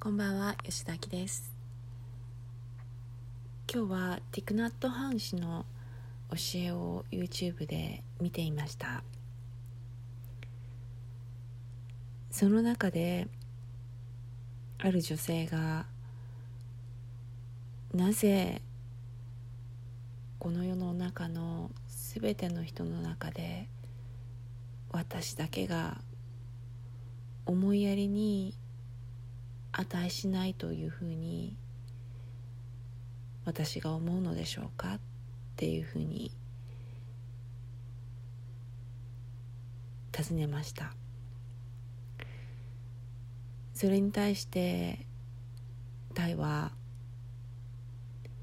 こんばんは吉田明です。今日はティクナット・ハン氏の教えを YouTube で見ていました。その中である女性がなぜこの世の中の全ての人の中で私だけが思いやりに値しないというふうに私が思うのでしょうかっていうふうに尋ねました。それに対してタイは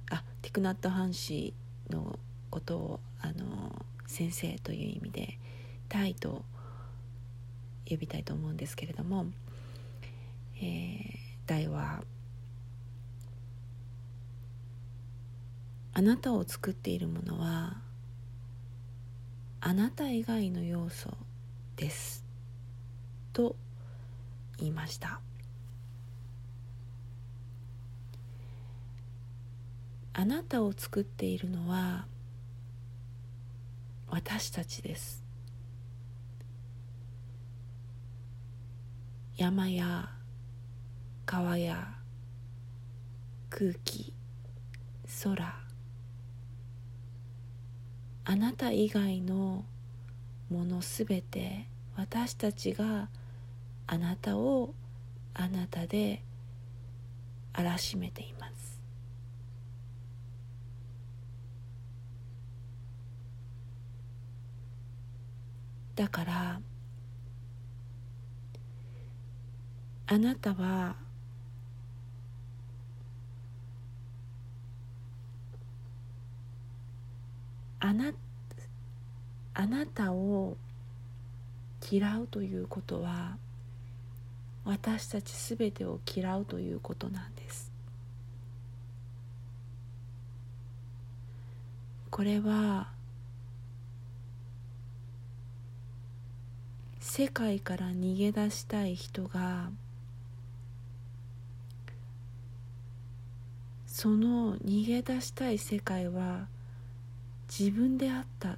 あティクナット・ハン氏のことをあの先生という意味でタイと呼びたいと思うんですけれども、えー、タはあなたを作っているものはあなた以外の要素ですと言いました。あなたを作っているのは私たちです。山や川や空気空。あなた以外のものすべて私たちがあなたをあなたであらしめています。だからあなたはあなあなたを嫌うということは私たちすべてを嫌うということなんです。これは世界から逃げ出したい人がその逃げ出したい世界は自分であった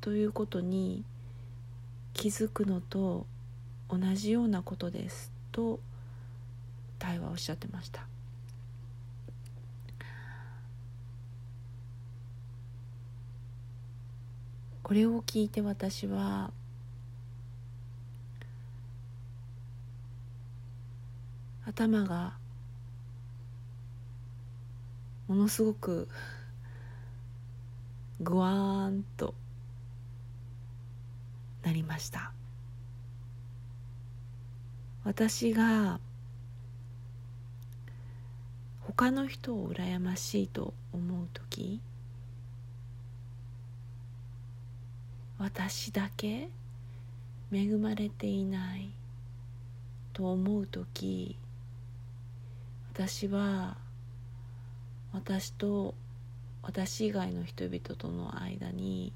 ということに気づくのと同じようなことですと対話をおっしゃってました。これを聞いて私は頭がものすごくぐわーんとなりました。私が他の人を羨ましいと思う時私だけ恵まれていないと思う時私は私と私以外の人々との間に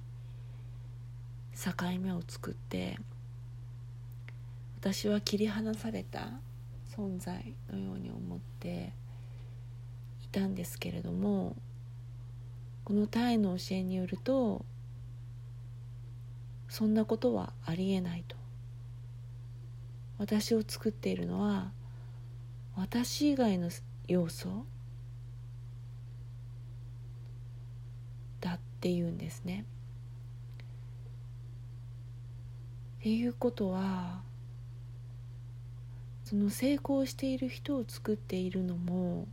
境目を作って私は切り離された存在のように思っていたんですけれどもこのタイの教えによるとそんなことはありえないと。私を作っているのは私以外の要素だっていうんですね。っていうことはその成功している人を作っているのも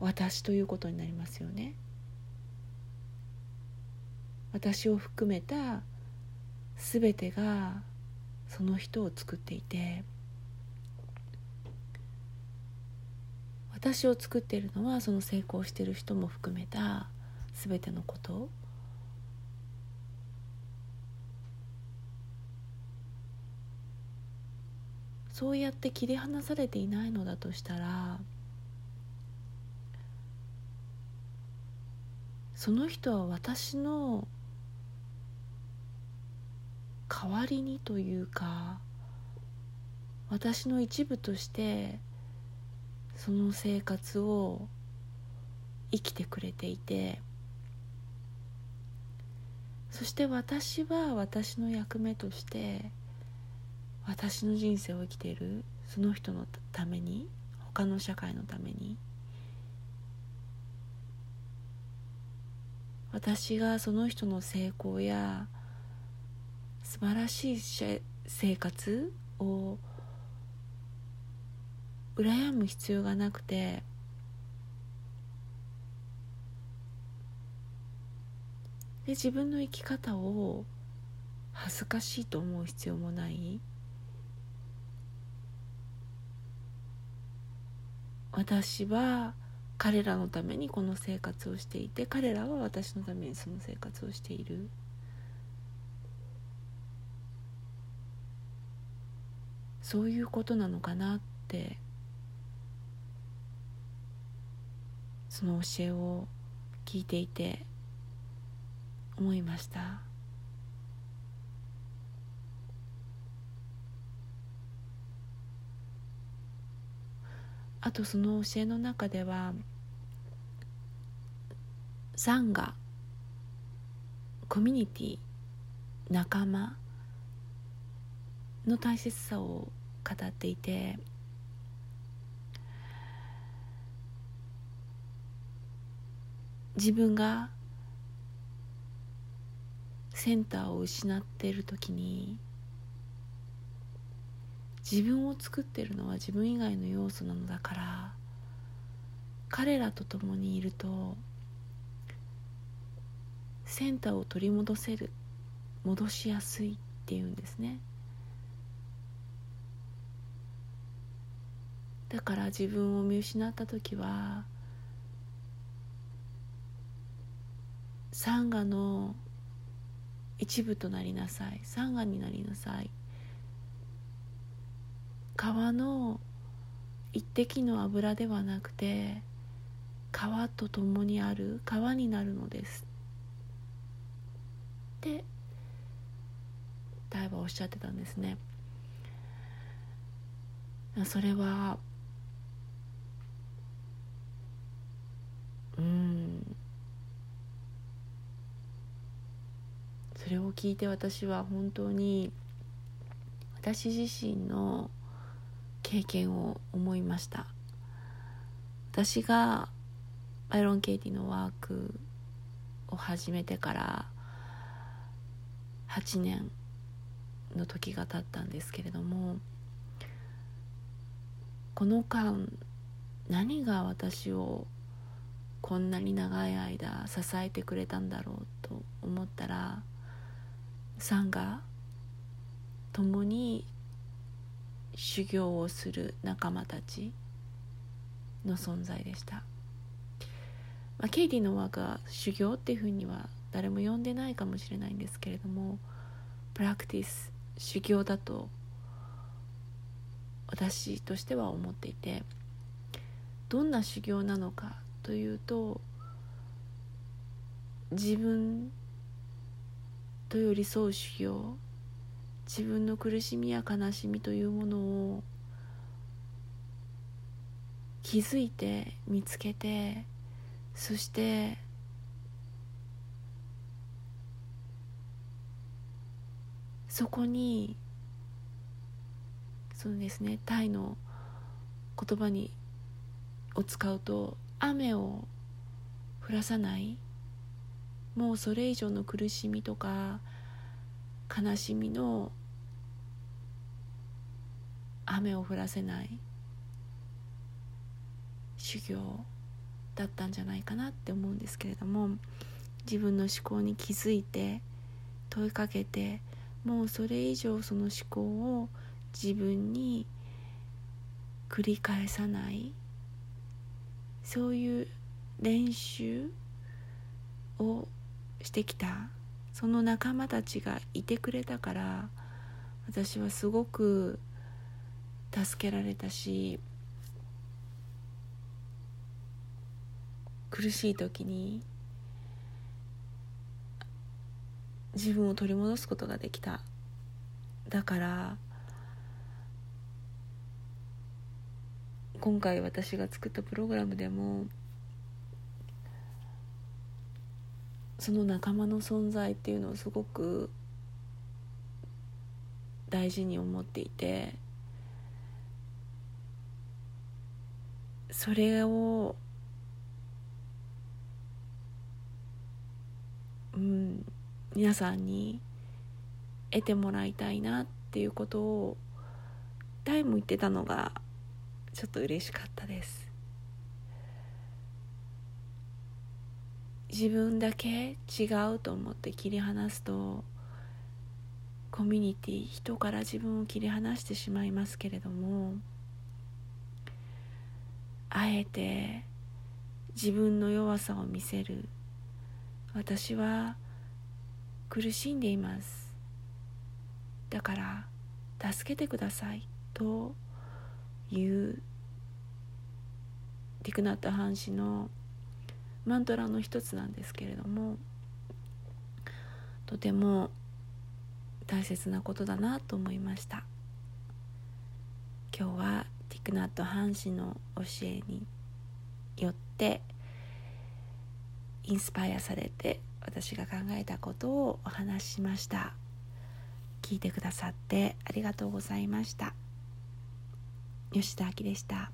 私ということになりますよね。私を含めた全てがその人を作っていて私を作っているのはその成功している人も含めた全てのこと。そうやって切り離されていないのだとしたらその人は私の代わりにというか私の一部としてその生活を生きてくれていてそして私は私の役目として私の人生を生きているその人のために他の社会のために私がその人の成功や素晴らしい生活を羨む必要がなくて。で自分の生き方を恥ずかしいと思う必要もない。私は彼らのためにこの生活をしていて彼らは私のためにその生活をしている。そういうことなのかなってその教えを聞いていて思いました。あとその教えの中ではサンガコミュニティ仲間の大切さを語っていて自分がセンターを失っている時に自分を作ってるのは自分以外の要素なのだから彼らと共にいるとセンターを取り戻せる戻しやすいっていうんですね。だから自分を見失った時はサンガの一部となりなさい。サンガになりなさい。川の一滴の油ではなくて川と共にある川になるのです。って大はおっしゃってたんですね。それはそれを聞いて私は本当に私自身の経験を思いました。私がバイロン・ケイティのワークを始めてから8年の時が経ったんですけれどもこの間何が私をこんなに長い間支えてくれたんだろうと思ったらさんが共に修行をする仲間たちの存在でした、まあ、ケイティの輪が修行っていうふうには誰も呼んでないかもしれないんですけれどもプラクティス修行だと私としては思っていてどんな修行なのかというと自分と寄り添う修行自分の苦しみや悲しみというものを気づいて見つけてそしてそこにそうですねタイの言葉にを使うと雨を降らさないもうそれ以上の苦しみとか悲しみの雨を降らせない修行だったんじゃないかなって思うんですけれども自分の思考に気づいて問いかけてもうそれ以上その思考を自分に繰り返さないそういう練習をしてきた。その仲間たちがいてくれたから私はすごく助けられたし苦しい時に自分を取り戻すことができた。だから今回私が作ったプログラムでもその仲間の存在っていうのをすごく大事に思っていてそれをうん皆さんに得てもらいたいなっていうことをタイム言ってたのがちょっと嬉しかったです。自分だけ違うと思って切り離すとコミュニティ人から自分を切り離してしまいますけれどもあえて自分の弱さを見せる。私は苦しんでいます。だから助けてください。というティクナット・ハン氏のマントラの一つなんですけれどもとても大切なことだなと思いました。今日はティクナット・ハン氏の教えによってインスパイアされて私が考えたことをお話ししました。聞いてくださってありがとうございました。吉田明でした。